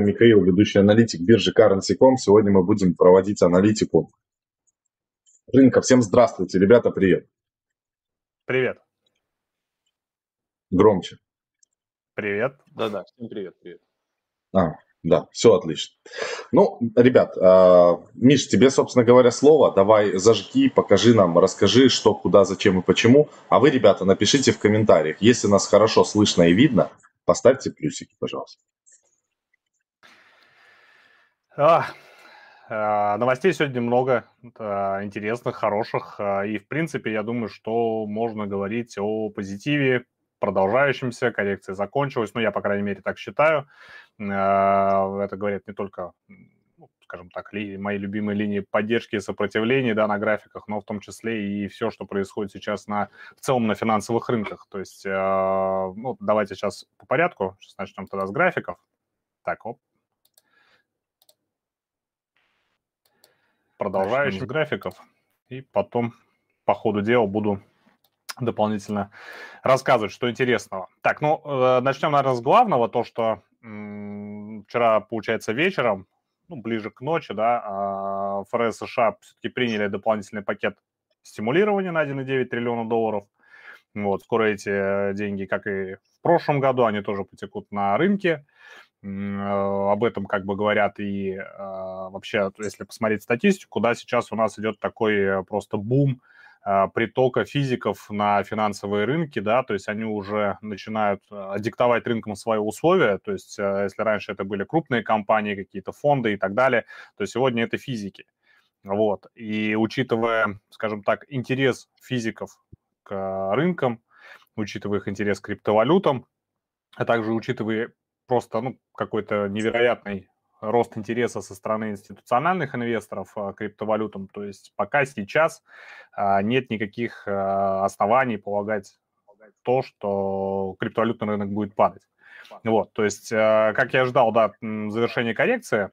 Михаил, ведущий аналитик биржи Currency.com. Сегодня мы будем проводить аналитику рынка. Всем здравствуйте, ребята, привет. Привет. Громче. Привет. Да-да, всем привет, привет. А, да, все отлично. Ну, ребят, э, Миш, тебе, собственно говоря, слово. Давай зажги, покажи нам, расскажи, что, куда, зачем и почему. А вы, ребята, напишите в комментариях. Если нас хорошо слышно и видно, поставьте плюсики, пожалуйста. А, а, новостей сегодня много а, интересных, хороших. А, и, в принципе, я думаю, что можно говорить о позитиве, продолжающемся. Коррекция закончилась. Ну, я, по крайней мере, так считаю. Это говорит не только ну, скажем так, ли, мои любимые линии поддержки и сопротивления да, на графиках, но в том числе и все, что происходит сейчас на, в целом на финансовых рынках. То есть, ну, давайте сейчас по порядку. Сейчас начнем тогда с графиков. Так, оп, продолжающих графиков. И потом по ходу дела буду дополнительно рассказывать, что интересного. Так, ну, э, начнем, наверное, с главного, то, что вчера, получается, вечером, ну, ближе к ночи, да, ФРС США все-таки приняли дополнительный пакет стимулирования на 1,9 триллиона долларов. Вот, скоро эти деньги, как и в прошлом году, они тоже потекут на рынке. Э, об этом как бы говорят и а, вообще, если посмотреть статистику, да, сейчас у нас идет такой э, просто бум а, притока физиков на финансовые рынки, да, то есть они уже начинают а, диктовать рынкам свои условия, то есть если раньше это были крупные компании, какие-то фонды и так далее, то сегодня это физики. Вот. И учитывая, скажем так, интерес физиков к рынкам, учитывая их интерес к криптовалютам, а также учитывая просто ну, какой-то невероятный рост интереса со стороны институциональных инвесторов а, криптовалютам. То есть пока сейчас а, нет никаких а, оснований полагать то, что криптовалютный рынок будет падать. Вот, то есть, как я ждал, да, завершение коррекции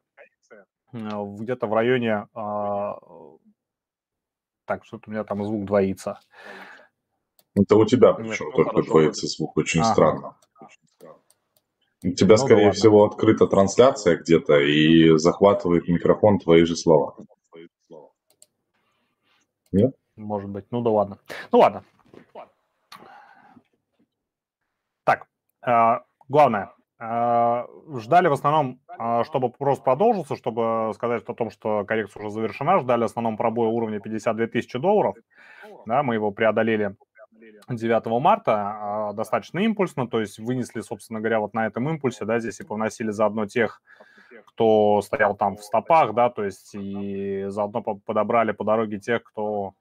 где-то в районе... Так, что-то у меня там звук двоится. Это у тебя причем Нет, только двоится звук, очень ага. странно. У тебя, ну, скорее да всего, открыта трансляция где-то и захватывает микрофон твои же слова. Нет? Может быть. Ну да ладно. Ну ладно. Так, э, главное. Э, ждали в основном, э, чтобы просто продолжился, чтобы сказать о том, что коррекция уже завершена. Ждали в основном пробоя уровня 52 тысячи долларов. Да, мы его преодолели 9 марта а, достаточно импульсно, то есть вынесли, собственно говоря, вот на этом импульсе, да, здесь и повносили заодно тех, кто стоял там в стопах, да, то есть и заодно подобрали по дороге тех, кто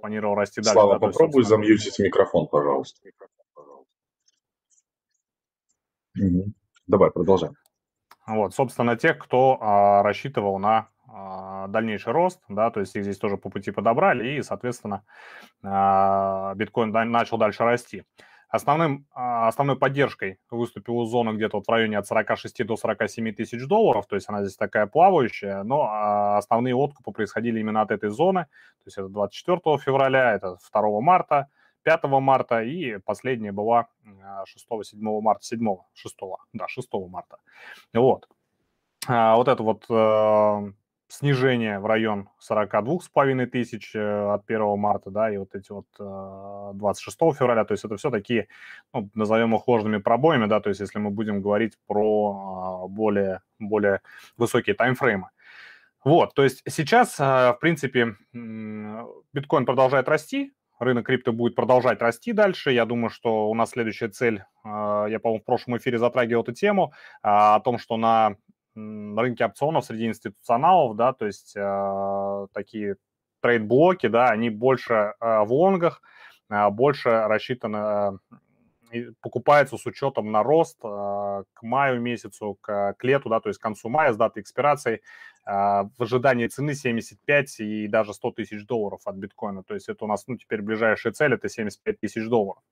планировал расти дальше. Слава, да, попробуй есть, замьютить микрофон, пожалуйста. Угу. Давай, продолжаем. Вот, собственно, тех, кто а, рассчитывал на дальнейший рост, да, то есть их здесь тоже по пути подобрали, и, соответственно, а, биткоин начал дальше расти. Основным, а, основной поддержкой выступила зона где-то вот в районе от 46 до 47 тысяч долларов, то есть она здесь такая плавающая, но основные откупы происходили именно от этой зоны, то есть это 24 февраля, это 2 марта, 5 марта и последняя была 6-7 марта, 7 6 да, 6 марта. Вот. Вот это вот э, снижение в район 42,5 тысяч э, от 1 марта, да, и вот эти вот 26 э, февраля, то есть это все такие, ну, назовем их ложными пробоями, да, то есть если мы будем говорить про а, более, более высокие таймфреймы. Вот, то есть сейчас, э, в принципе, биткоин продолжает расти, рынок крипто будет продолжать расти дальше. Я думаю, что у нас следующая цель, я, по-моему, в прошлом эфире затрагивал эту тему, а, о том, что на на рынке опционов среди институционалов, да, то есть э, такие trade блоки, да, они больше э, в лонгах, э, больше рассчитаны, э, покупаются с учетом на рост э, к маю месяцу, к, к лету, да, то есть к концу мая с даты экспирации в ожидании цены 75 и даже 100 тысяч долларов от биткоина. То есть это у нас, ну, теперь ближайшая цель – это 75 тысяч долларов.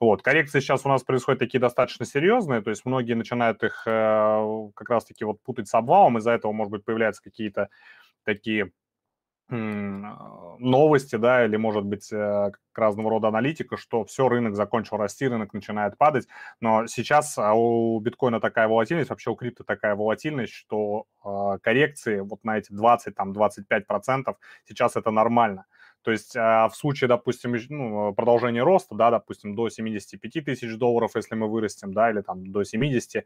Вот, коррекции сейчас у нас происходят такие достаточно серьезные, то есть многие начинают их э, как раз-таки вот путать с обвалом, из-за этого, может быть, появляются какие-то такие новости, да, или, может быть, э, разного рода аналитика, что все, рынок закончил расти, рынок начинает падать, но сейчас а, у биткоина такая волатильность, вообще у крипто такая волатильность, что э, коррекции вот на эти 20, там, 25 процентов сейчас это нормально. То есть в случае, допустим, ну, продолжения роста, да, допустим, до 75 тысяч долларов, если мы вырастем, да, или там до 70, э,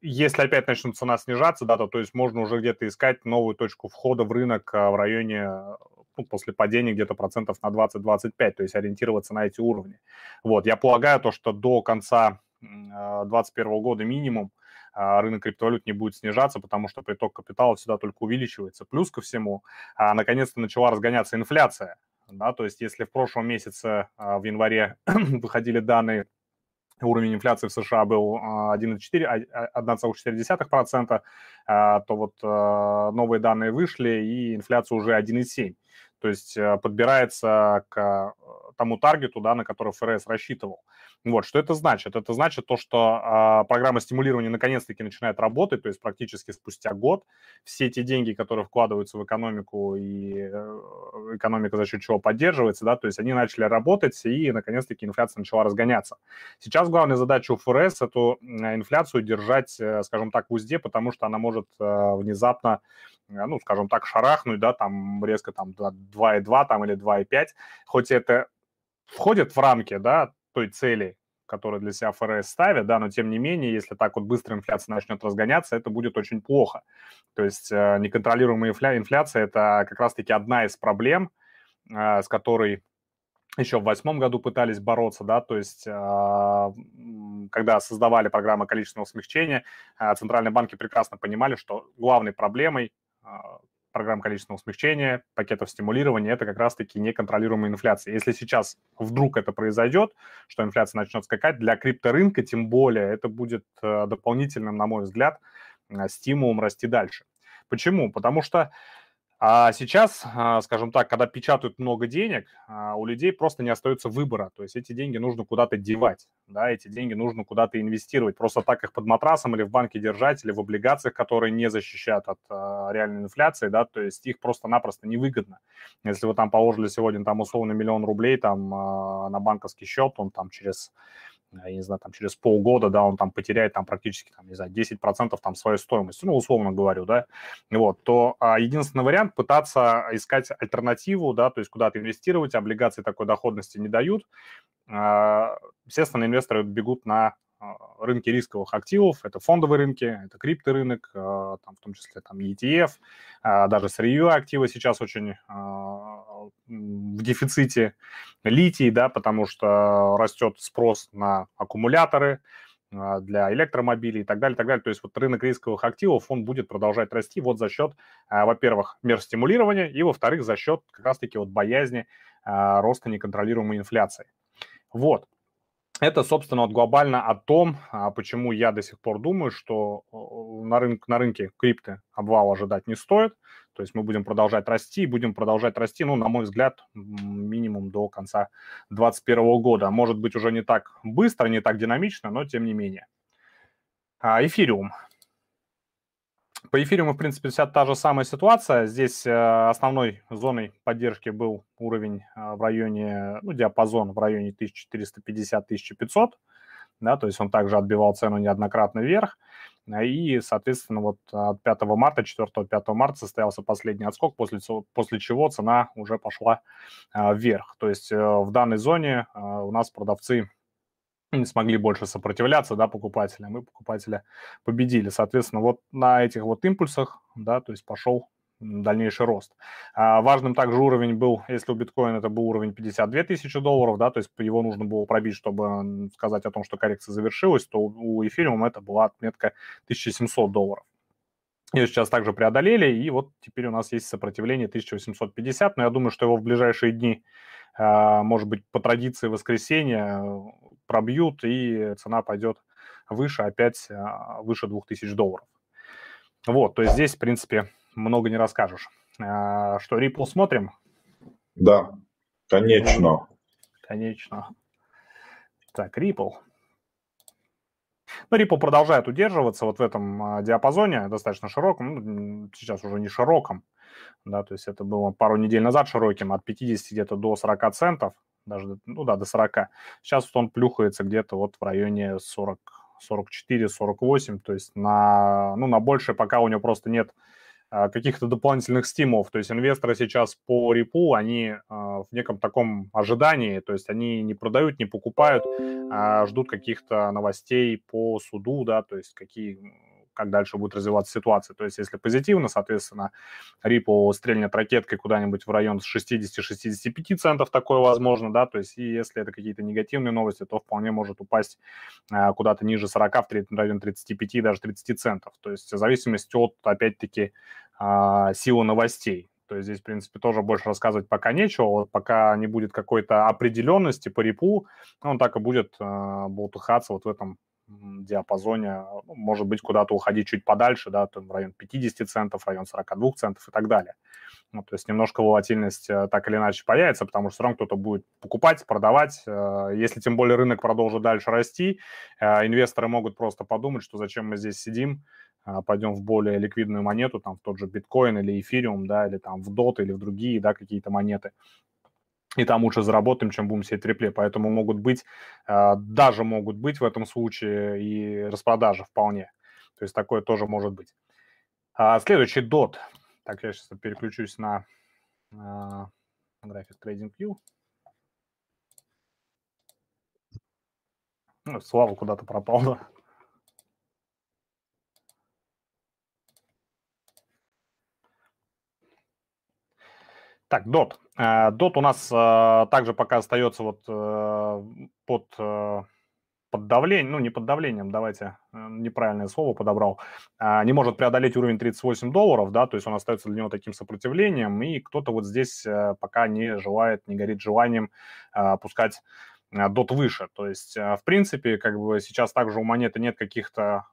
если опять начнут цена снижаться, да, то, то есть можно уже где-то искать новую точку входа в рынок а, в районе ну, после падения где-то процентов на 20-25, то есть ориентироваться на эти уровни. Вот, я полагаю то, что до конца 2021 а, года минимум а, рынок криптовалют не будет снижаться, потому что приток капитала всегда только увеличивается. Плюс ко всему, наконец-то начала разгоняться инфляция. Да, то есть если в прошлом месяце, в январе, выходили данные уровень инфляции в США был 1,4%, а, 1,4%, а, то вот а, новые данные вышли, и инфляция уже 1,7%. То есть подбирается к тому таргету, да, на который ФРС рассчитывал. Вот, что это значит? Это значит то, что э, программа стимулирования наконец-таки начинает работать, то есть практически спустя год все эти деньги, которые вкладываются в экономику и э, экономика за счет чего поддерживается, да, то есть они начали работать, и наконец-таки инфляция начала разгоняться. Сейчас главная задача у ФРС эту инфляцию держать, э, скажем так, в узде, потому что она может э, внезапно ну, скажем так, шарахнуть, да, там резко там 2,2 там или 2,5, хоть это входит в рамки, да, той цели, которую для себя ФРС ставит, да, но тем не менее, если так вот быстро инфляция начнет разгоняться, это будет очень плохо. То есть э, неконтролируемая инфля- инфляция – это как раз-таки одна из проблем, э, с которой еще в восьмом году пытались бороться, да, то есть э, когда создавали программы количественного смягчения, центральные банки прекрасно понимали, что главной проблемой программ количественного смягчения, пакетов стимулирования, это как раз-таки неконтролируемая инфляция. Если сейчас вдруг это произойдет, что инфляция начнет скакать, для крипторынка тем более это будет э, дополнительным, на мой взгляд, э, стимулом расти дальше. Почему? Потому что а сейчас, а, скажем так, когда печатают много денег, а, у людей просто не остается выбора. То есть эти деньги нужно куда-то девать, да, эти деньги нужно куда-то инвестировать. Просто так их под матрасом или в банке держать, или в облигациях, которые не защищают от а, реальной инфляции, да, то есть их просто-напросто невыгодно. Если вы там положили сегодня там условно миллион рублей там на банковский счет, он там через я не знаю, там через полгода, да, он там потеряет там практически, там, не знаю, 10% там своей стоимости, ну, условно говорю, да, вот, то а, единственный вариант пытаться искать альтернативу, да, то есть куда-то инвестировать, облигации такой доходности не дают, а, естественно, инвесторы бегут на рынки рисковых активов, это фондовые рынки, это крипторынок, а, там, в том числе там ETF, а, даже сырьевые активы сейчас очень в дефиците, литий, да, потому что растет спрос на аккумуляторы, для электромобилей и так далее, и так далее. То есть вот рынок рисковых активов, он будет продолжать расти вот за счет, во-первых, мер стимулирования, и, во-вторых, за счет как раз-таки вот боязни роста неконтролируемой инфляции. Вот это, собственно, вот глобально о том, а, почему я до сих пор думаю, что на, рынке, на рынке крипты обвал ожидать не стоит. То есть мы будем продолжать расти, будем продолжать расти, ну, на мой взгляд, минимум до конца 2021 года. Может быть, уже не так быстро, не так динамично, но тем не менее. А, эфириум. По эфириуму, в принципе, вся та же самая ситуация. Здесь э, основной зоной поддержки был уровень э, в районе, ну, диапазон в районе 1450-1500, да, то есть он также отбивал цену неоднократно вверх. И, соответственно, вот от 5 марта, 4-5 марта состоялся последний отскок, после, после чего цена уже пошла э, вверх. То есть в данной зоне у нас продавцы не смогли больше сопротивляться, да, покупателям, и покупателя победили. Соответственно, вот на этих вот импульсах, да, то есть пошел дальнейший рост. А, важным также уровень был, если у биткоина это был уровень 52 тысячи долларов, да, то есть его нужно было пробить, чтобы сказать о том, что коррекция завершилась, то у эфириума это была отметка 1700 долларов. Ее сейчас также преодолели, и вот теперь у нас есть сопротивление 1850, но я думаю, что его в ближайшие дни, может быть, по традиции воскресенья пробьют, и цена пойдет выше, опять а, выше 2000 долларов. Вот, то есть здесь, в принципе, много не расскажешь. А, что, Ripple смотрим? Да, конечно. Конечно. Так, Ripple. Ну, Ripple продолжает удерживаться вот в этом а, диапазоне, достаточно широком, ну, сейчас уже не широком, да, то есть это было пару недель назад широким, от 50 где-то до 40 центов, даже, ну да, до 40. Сейчас он плюхается где-то вот в районе 40, 44, 48, то есть на, ну, на больше пока у него просто нет а, каких-то дополнительных стимулов. То есть инвесторы сейчас по репу, они а, в неком таком ожидании, то есть они не продают, не покупают, а ждут каких-то новостей по суду, да, то есть какие как дальше будет развиваться ситуация. То есть если позитивно, соответственно, Ripple стрельнет ракеткой куда-нибудь в район 60-65 центов, такое возможно, да, то есть и если это какие-то негативные новости, то вполне может упасть а, куда-то ниже 40, в район 35, даже 30 центов. То есть в зависимости от, опять-таки, а, силы новостей. То есть здесь, в принципе, тоже больше рассказывать пока нечего. Вот пока не будет какой-то определенности по репу, он так и будет э, болтыхаться вот в этом диапазоне, ну, может быть, куда-то уходить чуть подальше, да, там район 50 центов, район 42 центов и так далее. Ну, то есть немножко волатильность э, так или иначе появится, потому что все равно кто-то будет покупать, продавать. Э, если тем более рынок продолжит дальше расти, э, инвесторы могут просто подумать, что зачем мы здесь сидим, пойдем в более ликвидную монету, там в тот же биткоин или эфириум, да, или там в DOT или в другие, да, какие-то монеты и там лучше заработаем, чем будем сидеть в репле. Поэтому могут быть, а, даже могут быть в этом случае и распродажи вполне. То есть такое тоже может быть. А, следующий DOT. Так, я сейчас переключусь на а, график TradingView. Ну, Слава куда-то пропал? Так, DOT. DOT у нас э, также пока остается вот э, под, э, под давлением, ну не под давлением, давайте неправильное слово подобрал, а, не может преодолеть уровень 38 долларов, да, то есть он остается для него таким сопротивлением, и кто-то вот здесь пока не желает, не горит желанием опускать дот выше. То есть, в принципе, как бы сейчас также у монеты нет каких-то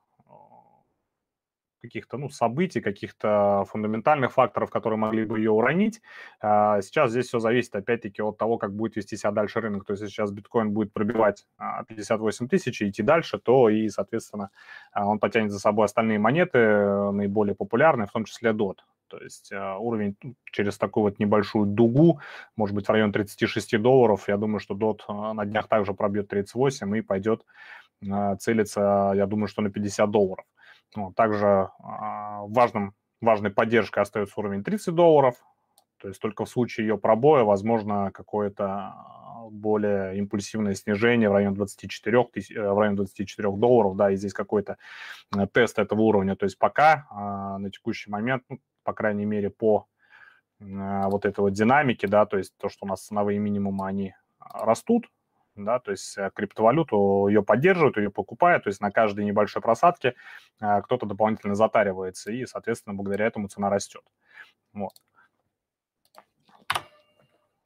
каких-то ну, событий, каких-то фундаментальных факторов, которые могли бы ее уронить. А, сейчас здесь все зависит, опять-таки, от того, как будет вести себя дальше рынок. То есть, если сейчас биткоин будет пробивать 58 а, тысяч и идти дальше, то и, соответственно, а, он потянет за собой остальные монеты, э, наиболее популярные, в том числе DOT. То есть уровень через такую вот небольшую дугу, может быть, в район 36 долларов. Я думаю, что DOT на днях также пробьет 38 и пойдет целиться, я думаю, что на 50 долларов. Вот, также а, важным, важной поддержкой остается уровень 30 долларов, то есть только в случае ее пробоя возможно какое-то более импульсивное снижение в районе 24, тысяч, э, в районе 24 долларов, да, и здесь какой-то э, тест этого уровня. То есть пока а, на текущий момент, ну, по крайней мере, по а, вот этой вот динамике, да, то есть то, что у нас ценовые минимумы, они растут, да, то есть э, криптовалюту ее поддерживают, ее покупают, то есть на каждой небольшой просадке э, кто-то дополнительно затаривается, и, соответственно, благодаря этому цена растет. Вот.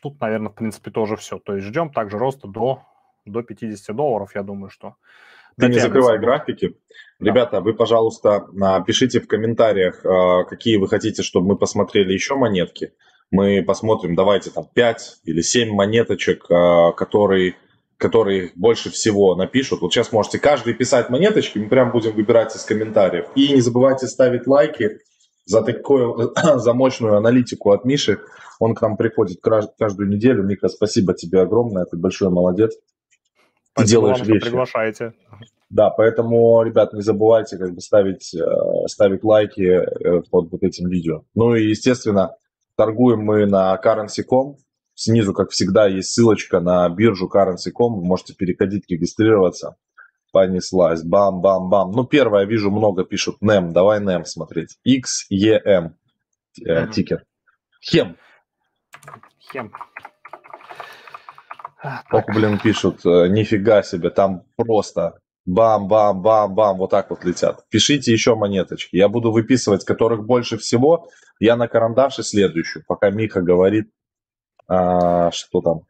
Тут, наверное, в принципе, тоже все. То есть ждем также роста до, до 50 долларов, я думаю, что... Ты не закрывай графики. Да. Ребята, вы, пожалуйста, пишите в комментариях, э, какие вы хотите, чтобы мы посмотрели еще монетки. Мы посмотрим, давайте там 5 или 7 монеточек, которые которые больше всего напишут. Вот сейчас можете каждый писать монеточки, мы прям будем выбирать из комментариев. И не забывайте ставить лайки за такую, за мощную аналитику от Миши. Он к нам приходит каждую неделю. Мика, спасибо тебе огромное, ты большой молодец. Ты спасибо делаешь вам, вещи. приглашаете. Да, поэтому, ребят, не забывайте как бы ставить, э, ставить лайки э, под вот этим видео. Ну и, естественно, торгуем мы на currency.com. Снизу, как всегда, есть ссылочка на биржу currency.com. Вы можете переходить, регистрироваться. Понеслась. Бам-бам-бам. Ну, первое, вижу, много пишут NEM. Давай NEM смотреть. XEM э, тикер. Хем. Хем. Ох, блин, пишут, э, нифига себе, там просто бам-бам-бам-бам, вот так вот летят. Пишите еще монеточки. Я буду выписывать, которых больше всего. Я на карандаше следующую, пока Миха говорит а, что там?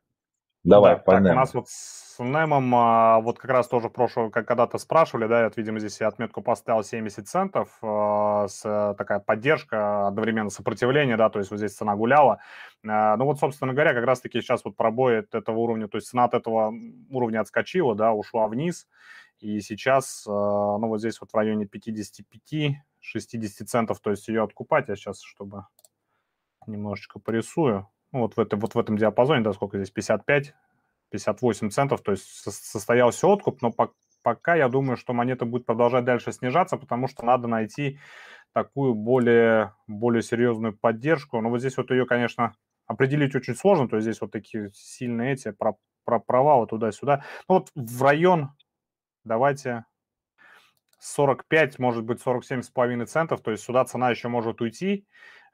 Давай, да, по так, У нас вот с Немом, а, вот как раз тоже прошлого, как когда-то спрашивали, да, вот, видимо, здесь я отметку поставил 70 центов, а, с такая поддержка, одновременно сопротивление, да, то есть вот здесь цена гуляла. А, ну вот, собственно говоря, как раз-таки сейчас вот пробой от этого уровня, то есть цена от этого уровня отскочила, да, ушла вниз, и сейчас, а, ну вот здесь вот в районе 55-60 центов, то есть ее откупать, я сейчас, чтобы немножечко порисую. Ну, вот в, это, вот в этом диапазоне, да, сколько здесь, 55, 58 центов, то есть состоялся откуп, но по, пока я думаю, что монета будет продолжать дальше снижаться, потому что надо найти такую более, более серьезную поддержку. Но вот здесь вот ее, конечно, определить очень сложно, то есть здесь вот такие сильные эти про, про провалы туда-сюда. Ну вот в район, давайте 45, может быть 47,5 центов, то есть сюда цена еще может уйти.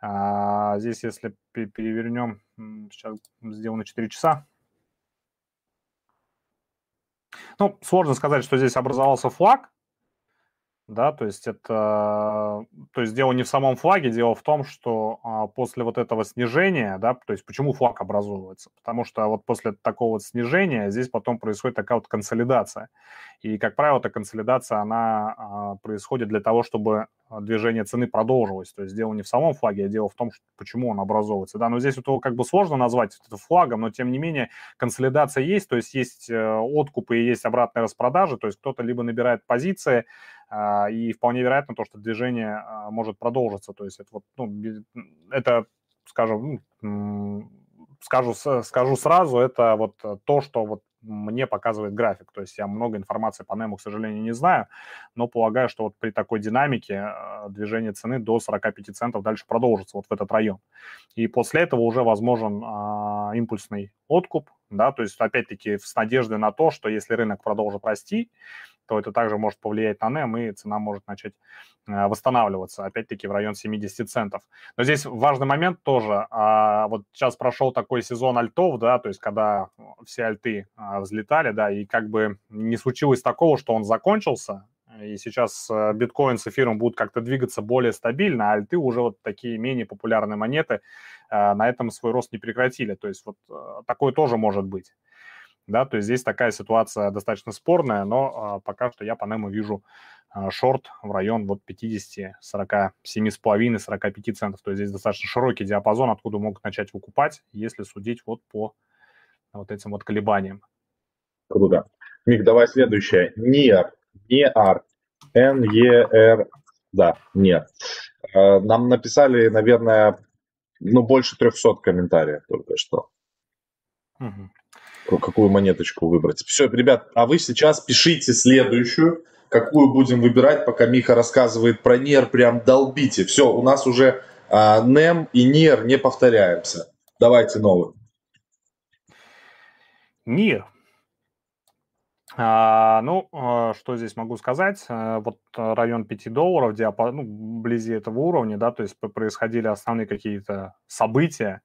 А, здесь, если перевернем, сейчас сделано 4 часа. Ну, сложно сказать, что здесь образовался флаг, да, то есть это, то есть дело не в самом флаге, дело в том, что а, после вот этого снижения, да, то есть почему флаг образовывается, потому что вот после такого вот снижения здесь потом происходит такая вот консолидация, и, как правило, эта консолидация, она а, происходит для того, чтобы движение цены продолжилось, то есть дело не в самом флаге, а дело в том, что, почему он образовывается, да, но здесь вот его как бы сложно назвать это флагом, но тем не менее консолидация есть, то есть есть э, откупы и есть обратная распродажа, то есть кто-то либо набирает позиции, и вполне вероятно то, что движение а, может продолжиться. То есть это, вот, ну, это скажем, скажу, скажу сразу, это вот то, что вот мне показывает график. То есть я много информации по нему, к сожалению, не знаю, но полагаю, что вот при такой динамике а, движение цены до 45 центов дальше продолжится вот в этот район. И после этого уже возможен а, импульсный откуп, да, то есть опять-таки с надеждой на то, что если рынок продолжит расти, то это также может повлиять на NEM, и цена может начать э, восстанавливаться, опять-таки, в район 70 центов. Но здесь важный момент тоже. А, вот сейчас прошел такой сезон альтов, да, то есть когда все альты а, взлетали, да, и как бы не случилось такого, что он закончился, и сейчас э, биткоин с эфиром будут как-то двигаться более стабильно, а альты уже вот такие менее популярные монеты э, на этом свой рост не прекратили. То есть вот такое тоже может быть да, то есть здесь такая ситуация достаточно спорная, но а, пока что я по нему вижу а, шорт в район вот 50, 47,5, 45 центов, то есть здесь достаточно широкий диапазон, откуда могут начать выкупать, если судить вот по вот этим вот колебаниям. Круто. Мик, давай следующее. НИР, НИАР, Н-Е-Р, да, нет. А, нам написали, наверное, ну, больше 300 комментариев только что. Угу какую монеточку выбрать. Все, ребят, а вы сейчас пишите следующую, какую будем выбирать, пока Миха рассказывает про НЕР, прям долбите. Все, у нас уже а, НЕМ и НЕР не повторяемся. Давайте новый. НИР. А, ну, а, что здесь могу сказать? А, вот район 5 долларов, диапазон, ну, вблизи этого уровня, да, то есть происходили основные какие-то события,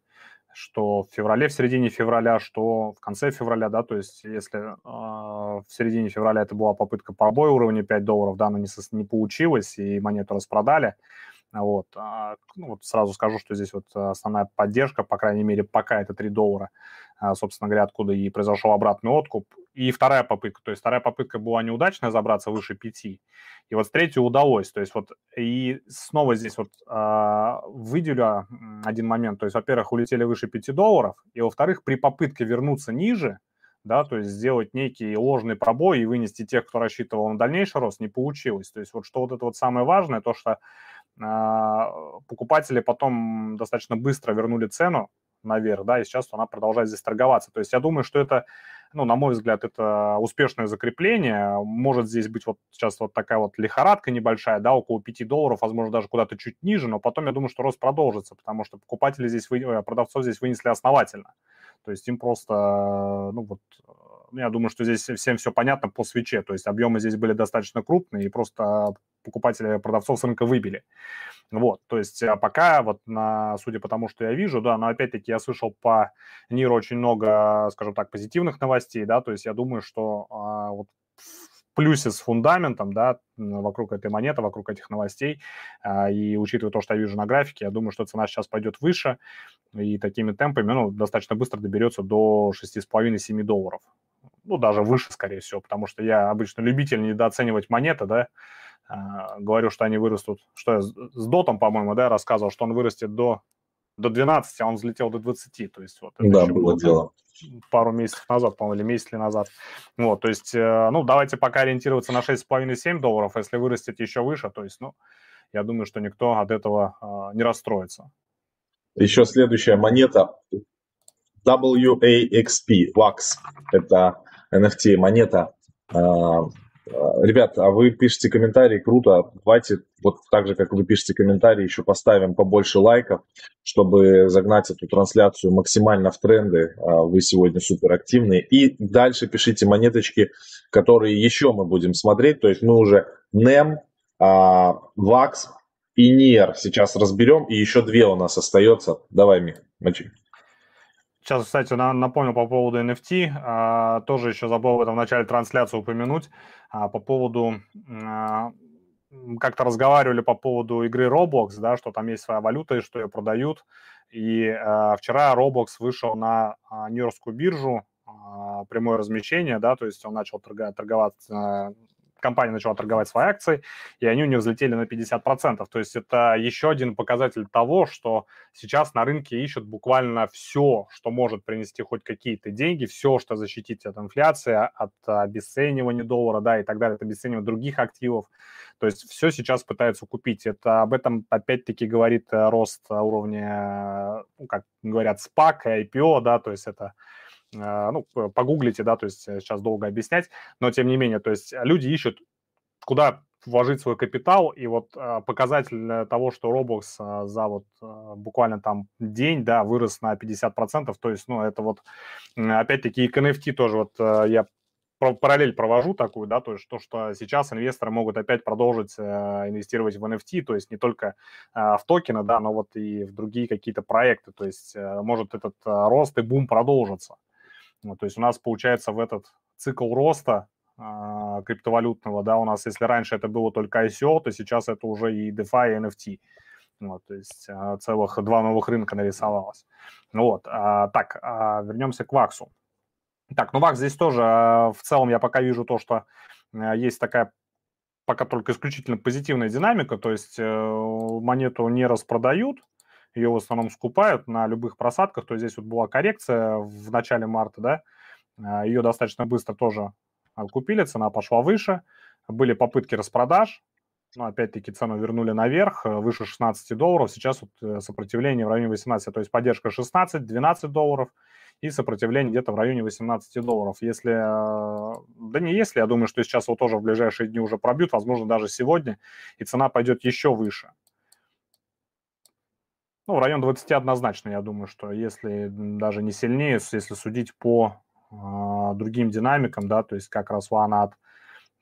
что в феврале, в середине февраля, что в конце февраля, да, то есть если э, в середине февраля это была попытка пробоя уровня 5 долларов, да, но не, не получилось, и монету распродали, вот, а, ну, вот сразу скажу, что здесь вот основная поддержка, по крайней мере, пока это 3 доллара, а, собственно говоря, откуда и произошел обратный откуп. И вторая попытка, то есть вторая попытка была неудачная, забраться выше 5, и вот с третьей удалось, то есть вот и снова здесь вот э, выделю один момент, то есть, во-первых, улетели выше 5 долларов, и, во-вторых, при попытке вернуться ниже, да, то есть сделать некий ложный пробой и вынести тех, кто рассчитывал на дальнейший рост, не получилось. То есть вот что вот это вот самое важное, то, что э, покупатели потом достаточно быстро вернули цену, наверх, да, и сейчас она продолжает здесь торговаться. То есть я думаю, что это, ну, на мой взгляд, это успешное закрепление. Может здесь быть вот сейчас вот такая вот лихорадка небольшая, да, около 5 долларов, возможно, даже куда-то чуть ниже, но потом я думаю, что рост продолжится, потому что покупатели здесь, вы... Э, продавцов здесь вынесли основательно. То есть им просто, ну вот, я думаю, что здесь всем все понятно по свече, то есть объемы здесь были достаточно крупные, и просто покупатели продавцов с рынка выбили. Вот, то есть а пока, вот на, судя по тому, что я вижу, да, но опять-таки я слышал по НИРу очень много, скажем так, позитивных новостей, да, то есть я думаю, что а, вот плюсе с фундаментом, да, вокруг этой монеты, вокруг этих новостей, а, и учитывая то, что я вижу на графике, я думаю, что цена сейчас пойдет выше, и такими темпами, ну, достаточно быстро доберется до 6,5-7 долларов. Ну, даже выше, скорее всего, потому что я обычно любитель недооценивать монеты, да, а, говорю, что они вырастут, что я с Дотом, по-моему, да, рассказывал, что он вырастет до, до 12, а он взлетел до 20, то есть вот это да, было, дело. пару месяцев назад, по-моему, или месяц назад. Вот, то есть, э, ну, давайте пока ориентироваться на 6,5-7 долларов, а если вырастет еще выше, то есть, ну, я думаю, что никто от этого э, не расстроится. Еще следующая монета WAXP, WAX. Это NFT монета. А, Ребят, а вы пишете комментарии, круто. Давайте вот так же, как вы пишете комментарии, еще поставим побольше лайков, чтобы загнать эту трансляцию максимально в тренды. А, вы сегодня супер активные. И дальше пишите монеточки, которые еще мы будем смотреть. То есть мы уже NEM, VAX и NIR сейчас разберем. И еще две у нас остается. Давай, Мих, мочи. Сейчас, кстати, напомню по поводу NFT. А, тоже еще забыл в этом начале трансляции упомянуть. А, по поводу... А, как-то разговаривали по поводу игры Roblox, да, что там есть своя валюта и что ее продают. И вчера Roblox вышел на Нью-Йоркскую биржу, прямое размещение, да, то есть он начал торговать компания начала торговать свои акции, и они у нее взлетели на 50%. То есть это еще один показатель того, что сейчас на рынке ищут буквально все, что может принести хоть какие-то деньги, все, что защитить от инфляции, от обесценивания доллара, да, и так далее, от обесценивания других активов. То есть все сейчас пытаются купить. Это об этом опять-таки говорит э, рост уровня, ну, как говорят, SPAC и IPO, да, то есть это ну, погуглите, да, то есть э, сейчас долго объяснять, но тем не менее, то есть люди ищут, куда вложить свой капитал, и вот э, показатель того, что Roblox э, за вот буквально там день, да, вырос на 50%, то есть, ну, это вот, опять-таки, и NFT тоже вот я параллель провожу такую, да, то есть то, что сейчас инвесторы могут опять продолжить э, инвестировать в NFT, то есть не только э, в токены, да, но вот и в другие какие-то проекты, то есть э, может этот э, рост и бум продолжиться. Вот, то есть у нас получается в этот цикл роста э, криптовалютного, да, у нас, если раньше это было только ICO, то сейчас это уже и DeFi, и NFT. Вот, то есть э, целых два новых рынка нарисовалось. Вот, а, так, а, вернемся к Ваксу. Так, ну Вакс здесь тоже а, в целом я пока вижу то, что а, есть такая пока только исключительно позитивная динамика, то есть э, монету не распродают, ее в основном скупают на любых просадках. То есть здесь вот была коррекция в начале марта, да, а, ее достаточно быстро тоже купили, цена пошла выше. Были попытки распродаж, но опять-таки цену вернули наверх, э, выше 16 долларов. Сейчас вот э, сопротивление в районе 18, то есть поддержка 16-12 долларов и сопротивление где-то в районе 18 долларов. Если, э, да не если, я думаю, что сейчас вот тоже в ближайшие дни уже пробьют, возможно, даже сегодня, и цена пойдет еще выше. Ну, в район 20 однозначно, я думаю, что если даже не сильнее, если судить по э, другим динамикам, да, то есть как росла она от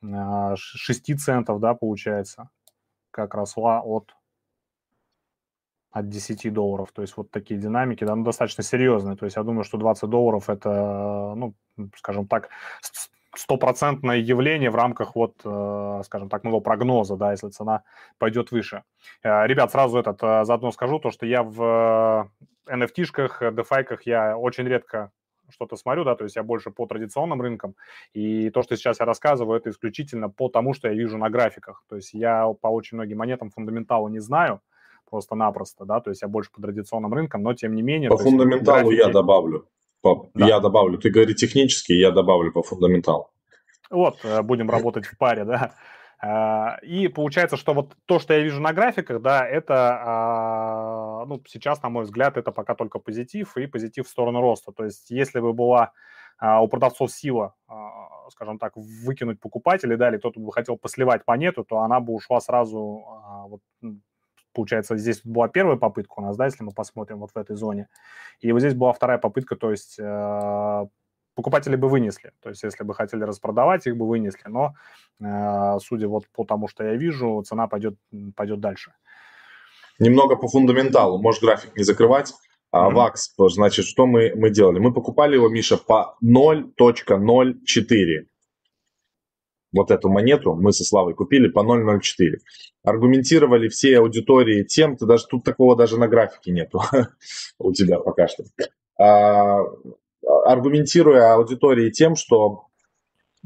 э, 6 центов, да, получается, как росла от от 10 долларов. То есть вот такие динамики, да, ну, достаточно серьезные. То есть я думаю, что 20 долларов это, ну, скажем так, стопроцентное явление в рамках вот, э, скажем так, моего прогноза, да, если цена пойдет выше. Э, ребят, сразу этот э, заодно скажу, то, что я в NFT-шках, DeFi-ках я очень редко что-то смотрю, да, то есть я больше по традиционным рынкам, и то, что сейчас я рассказываю, это исключительно по тому, что я вижу на графиках, то есть я по очень многим монетам фундаментала не знаю, просто-напросто, да, то есть я больше по традиционным рынкам, но тем не менее... По фундаменталу графики... я добавлю. По, да. Я добавлю. Ты говори технически, я добавлю по фундаменталу. Вот, э, будем работать в паре, да. А, и получается, что вот то, что я вижу на графиках, да, это, а, ну, сейчас, на мой взгляд, это пока только позитив и позитив в сторону роста. То есть, если бы была а, у продавцов сила, скажем так, выкинуть покупателей, да, или кто-то бы хотел посливать монету, то она бы ушла сразу, вот, получается, здесь была первая попытка у нас, да, если мы посмотрим вот в этой зоне, и вот здесь была вторая попытка, то есть э, покупатели бы вынесли, то есть если бы хотели распродавать, их бы вынесли, но э, судя вот по тому, что я вижу, цена пойдет, пойдет дальше. Немного по фундаменталу, можешь график не закрывать. А. VAX, значит, что мы, мы делали? Мы покупали его, Миша, по 0.04 вот эту монету мы со Славой купили по 0.04. Аргументировали все аудитории тем, ты даже тут такого даже на графике нету у тебя пока что. А, аргументируя аудитории тем, что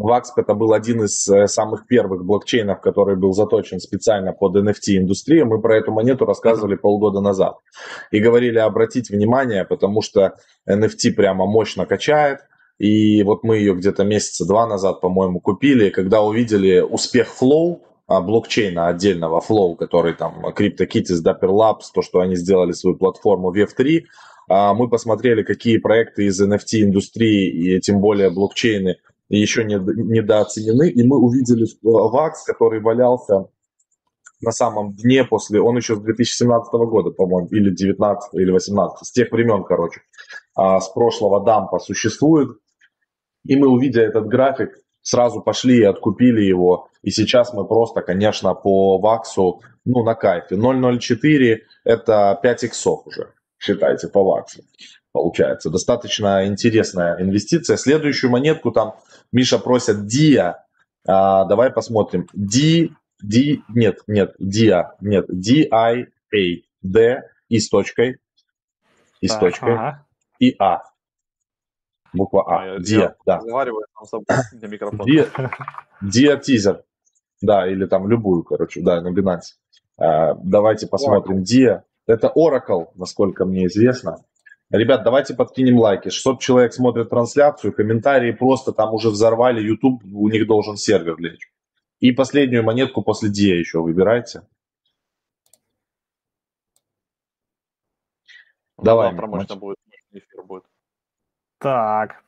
Vaxp это был один из э, самых первых блокчейнов, который был заточен специально под NFT-индустрию. Мы про эту монету рассказывали полгода назад. И говорили обратить внимание, потому что NFT прямо мощно качает, и вот мы ее где-то месяца два назад, по-моему, купили. Когда увидели успех Flow, а, блокчейна отдельного Flow, который там CryptoKitties, Dapper Labs, то, что они сделали свою платформу VF3, а, мы посмотрели, какие проекты из NFT-индустрии и тем более блокчейны еще не, недооценены, и мы увидели VAX, который валялся на самом дне после, он еще с 2017 года, по-моему, или 19 или 18, с тех времен, короче, а, с прошлого дампа существует. И мы, увидя этот график, сразу пошли и откупили его. И сейчас мы просто, конечно, по ВАКСу, ну, на кайфе. 0.04 это 5 иксов уже, считайте, по ВАКСу. Получается, достаточно интересная инвестиция. Следующую монетку там Миша просит DIA. А, давай посмотрим. D, D, нет, нет, DIA, нет, D-I-A, D и с точкой, и с точкой, и А. Буква А. а Диа, да. Разговариваю сам собой на микрофон. Диа, Диа тизер. Да, или там любую, короче, да, на Binance. А, давайте посмотрим. Диа. Это Oracle, насколько мне известно. Ребят, давайте подкинем лайки. 600 человек смотрят трансляцию, комментарии просто там уже взорвали. YouTube, у них должен сервер лечь. И последнюю монетку после Диа еще выбирайте. Давай. Завтра можно будет, эфир будет. Так.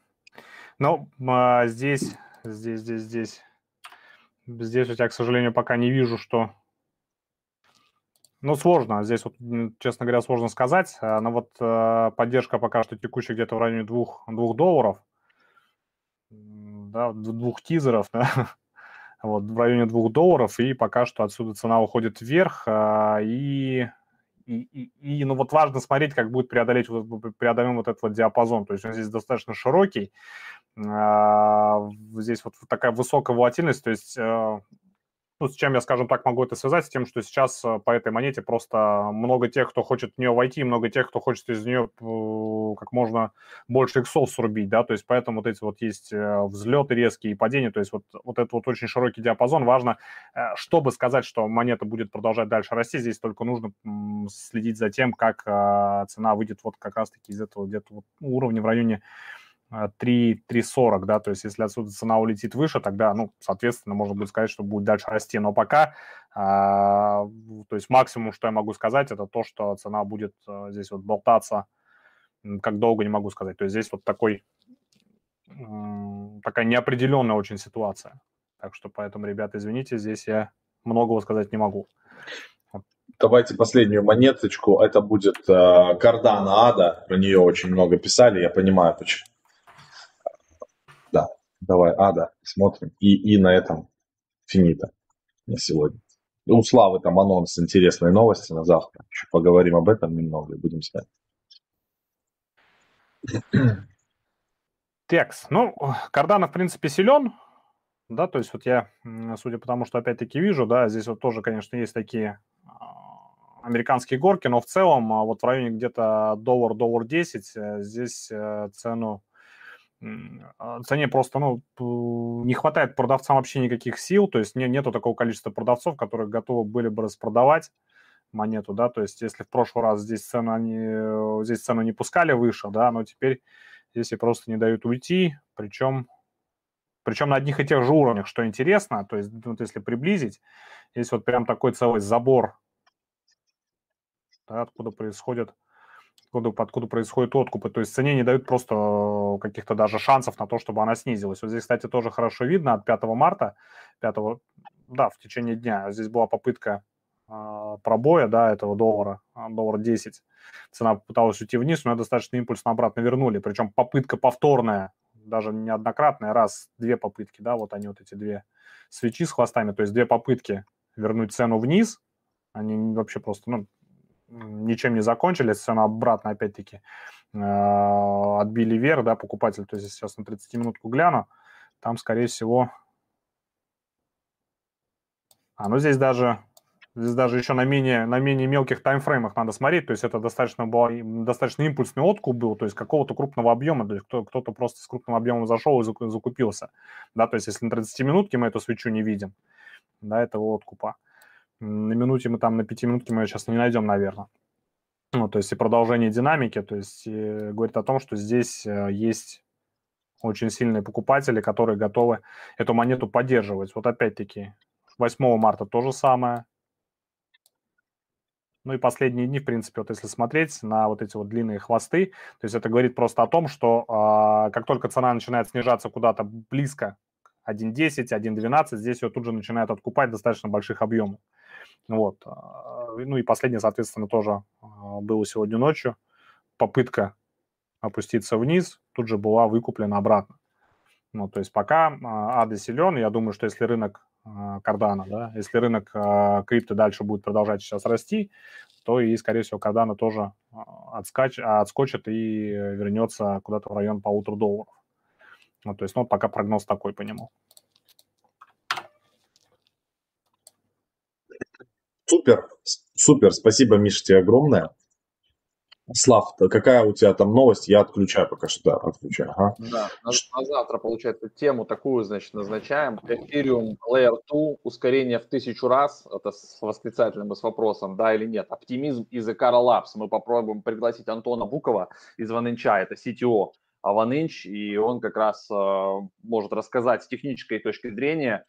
Ну, а, здесь, здесь, здесь, здесь. Здесь у тебя, к сожалению, пока не вижу, что... Ну, сложно. Здесь, вот, честно говоря, сложно сказать. А, но вот э, поддержка пока что текущая где-то в районе двух, двух долларов. Да, двух тизеров, да. Вот, в районе двух долларов. И пока что отсюда цена уходит вверх. Э, и и, и, и ну вот важно смотреть, как будет преодолеть, преодолен вот этот вот диапазон. То есть он здесь достаточно широкий. А, здесь вот такая высокая волатильность. То есть э, ну, с чем я, скажем так, могу это связать? С тем, что сейчас э, по этой монете просто много тех, кто хочет в нее войти, много тех, кто хочет из нее э, как можно больше иксов срубить, да, то есть поэтому вот эти вот есть э, взлеты резкие и падения, то есть вот, вот этот вот очень широкий диапазон. Важно, чтобы сказать, что монета будет продолжать дальше расти, здесь только нужно следить за тем, как цена выйдет вот как раз-таки из этого где-то вот уровня в районе 3, 3.40, да, то есть если отсюда цена улетит выше, тогда, ну, соответственно, можно будет сказать, что будет дальше расти, но пока, а, то есть максимум, что я могу сказать, это то, что цена будет а, здесь вот болтаться, как долго не могу сказать, то есть здесь вот такой, такая неопределенная очень ситуация, так что поэтому, ребята, извините, здесь я многого сказать не могу. Давайте последнюю монеточку. Это будет э, Cardano Ада. Про нее очень много писали. Я понимаю, почему. Да, давай, Ада, смотрим. И, и на этом финита на сегодня. У Славы там анонс интересной новости на завтра. Еще поговорим об этом немного и будем снять. Текс. Ну, Кардана, в принципе, силен, да, то есть вот я, судя по тому, что опять-таки вижу, да, здесь вот тоже, конечно, есть такие а, американские горки, но в целом а, вот в районе где-то доллар, доллар 10 э, здесь э, цену цене просто, ну, не хватает продавцам вообще никаких сил, то есть не, нету такого количества продавцов, которые готовы были бы распродавать монету, да, то есть если в прошлый раз здесь цену они, здесь цену не пускали выше, да, но теперь здесь и просто не дают уйти, причем, причем на одних и тех же уровнях, что интересно, то есть вот если приблизить, есть вот прям такой целый забор, да, откуда происходит откуда, откуда происходят откупы. То есть цене не дают просто э, каких-то даже шансов на то, чтобы она снизилась. Вот здесь, кстати, тоже хорошо видно от 5 марта, 5, да, в течение дня. Здесь была попытка э, пробоя, да, этого доллара, а, доллар 10. Цена попыталась уйти вниз, но достаточно импульсно обратно вернули. Причем попытка повторная, даже неоднократная, раз, две попытки, да, вот они вот эти две свечи с хвостами, то есть две попытки вернуть цену вниз, они вообще просто, ну, ничем не закончились, цену обратно опять-таки э, отбили вверх, да, покупатель, то есть сейчас на 30-минутку гляну, там, скорее всего, а, ну здесь даже, здесь даже еще на менее, на менее мелких таймфреймах надо смотреть, то есть это достаточно, был, достаточно импульсный откуп был, то есть какого-то крупного объема, то есть кто, кто-то просто с крупным объемом зашел и закупился, да, то есть если на 30-минутке мы эту свечу не видим, да, этого откупа, на минуте мы там, на пяти минутке мы ее сейчас не найдем, наверное. Ну, то есть и продолжение динамики, то есть говорит о том, что здесь э, есть очень сильные покупатели, которые готовы эту монету поддерживать. Вот опять-таки, 8 марта то же самое. Ну и последние дни, в принципе, вот если смотреть на вот эти вот длинные хвосты, то есть это говорит просто о том, что э, как только цена начинает снижаться куда-то близко 1.10, 1.12, здесь ее тут же начинают откупать достаточно больших объемов. Вот. А, ну и последнее, соответственно, тоже а, было сегодня ночью. Попытка опуститься вниз тут же была выкуплена обратно. Ну, то есть пока ады силен, я думаю, что если рынок кардана, да, если рынок крипто дальше будет продолжать сейчас расти, то и, скорее всего, кардана тоже отскач, отскочит и вернется куда-то в район полутора долларов. Ну, то есть, ну, пока прогноз такой по нему. Супер, супер, спасибо, Миша, тебе огромное. Слав, какая у тебя там новость? Я отключаю пока что, да, отключаю. Ага. Да, на, на завтра, получается, тему такую, значит, назначаем. Ethereum Layer 2, ускорение в тысячу раз, это с восклицательным и с вопросом, да или нет. Оптимизм из Экара Labs. Мы попробуем пригласить Антона Букова из Ваненча, это CTO Аванинч, и он как раз э, может рассказать с технической точки зрения,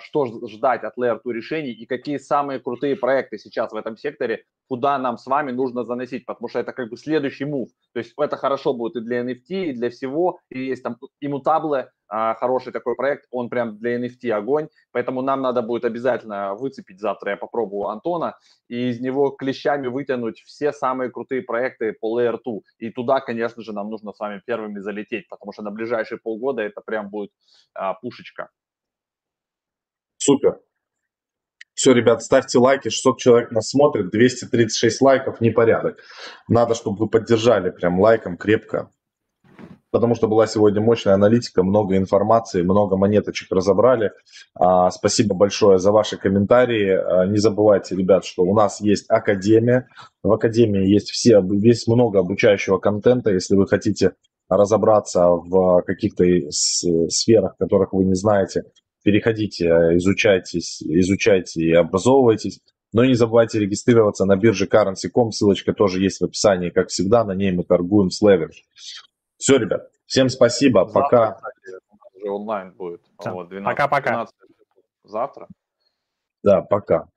что ждать от Layer 2 решений и какие самые крутые проекты сейчас в этом секторе, куда нам с вами нужно заносить, потому что это как бы следующий мув. То есть это хорошо будет и для NFT, и для всего, и есть там иммутаблы, а, хороший такой проект, он прям для NFT огонь, поэтому нам надо будет обязательно выцепить завтра, я попробую Антона, и из него клещами вытянуть все самые крутые проекты по Layer 2. И туда, конечно же, нам нужно с вами первыми залететь, потому что на ближайшие полгода это прям будет а, пушечка. Супер. Все, ребят, ставьте лайки, 600 человек нас смотрит, 236 лайков, непорядок. Надо, чтобы вы поддержали прям лайком крепко потому что была сегодня мощная аналитика, много информации, много монеточек разобрали. А, спасибо большое за ваши комментарии. А, не забывайте, ребят, что у нас есть Академия. В Академии есть все, есть много обучающего контента. Если вы хотите разобраться в каких-то сферах, которых вы не знаете, переходите, изучайте, изучайте и образовывайтесь. Но не забывайте регистрироваться на бирже Currency.com, ссылочка тоже есть в описании, как всегда, на ней мы торгуем с Leverage. Все, ребят, всем спасибо, завтра, пока. Кстати, уже онлайн будет. Пока-пока. Завтра. Да, пока.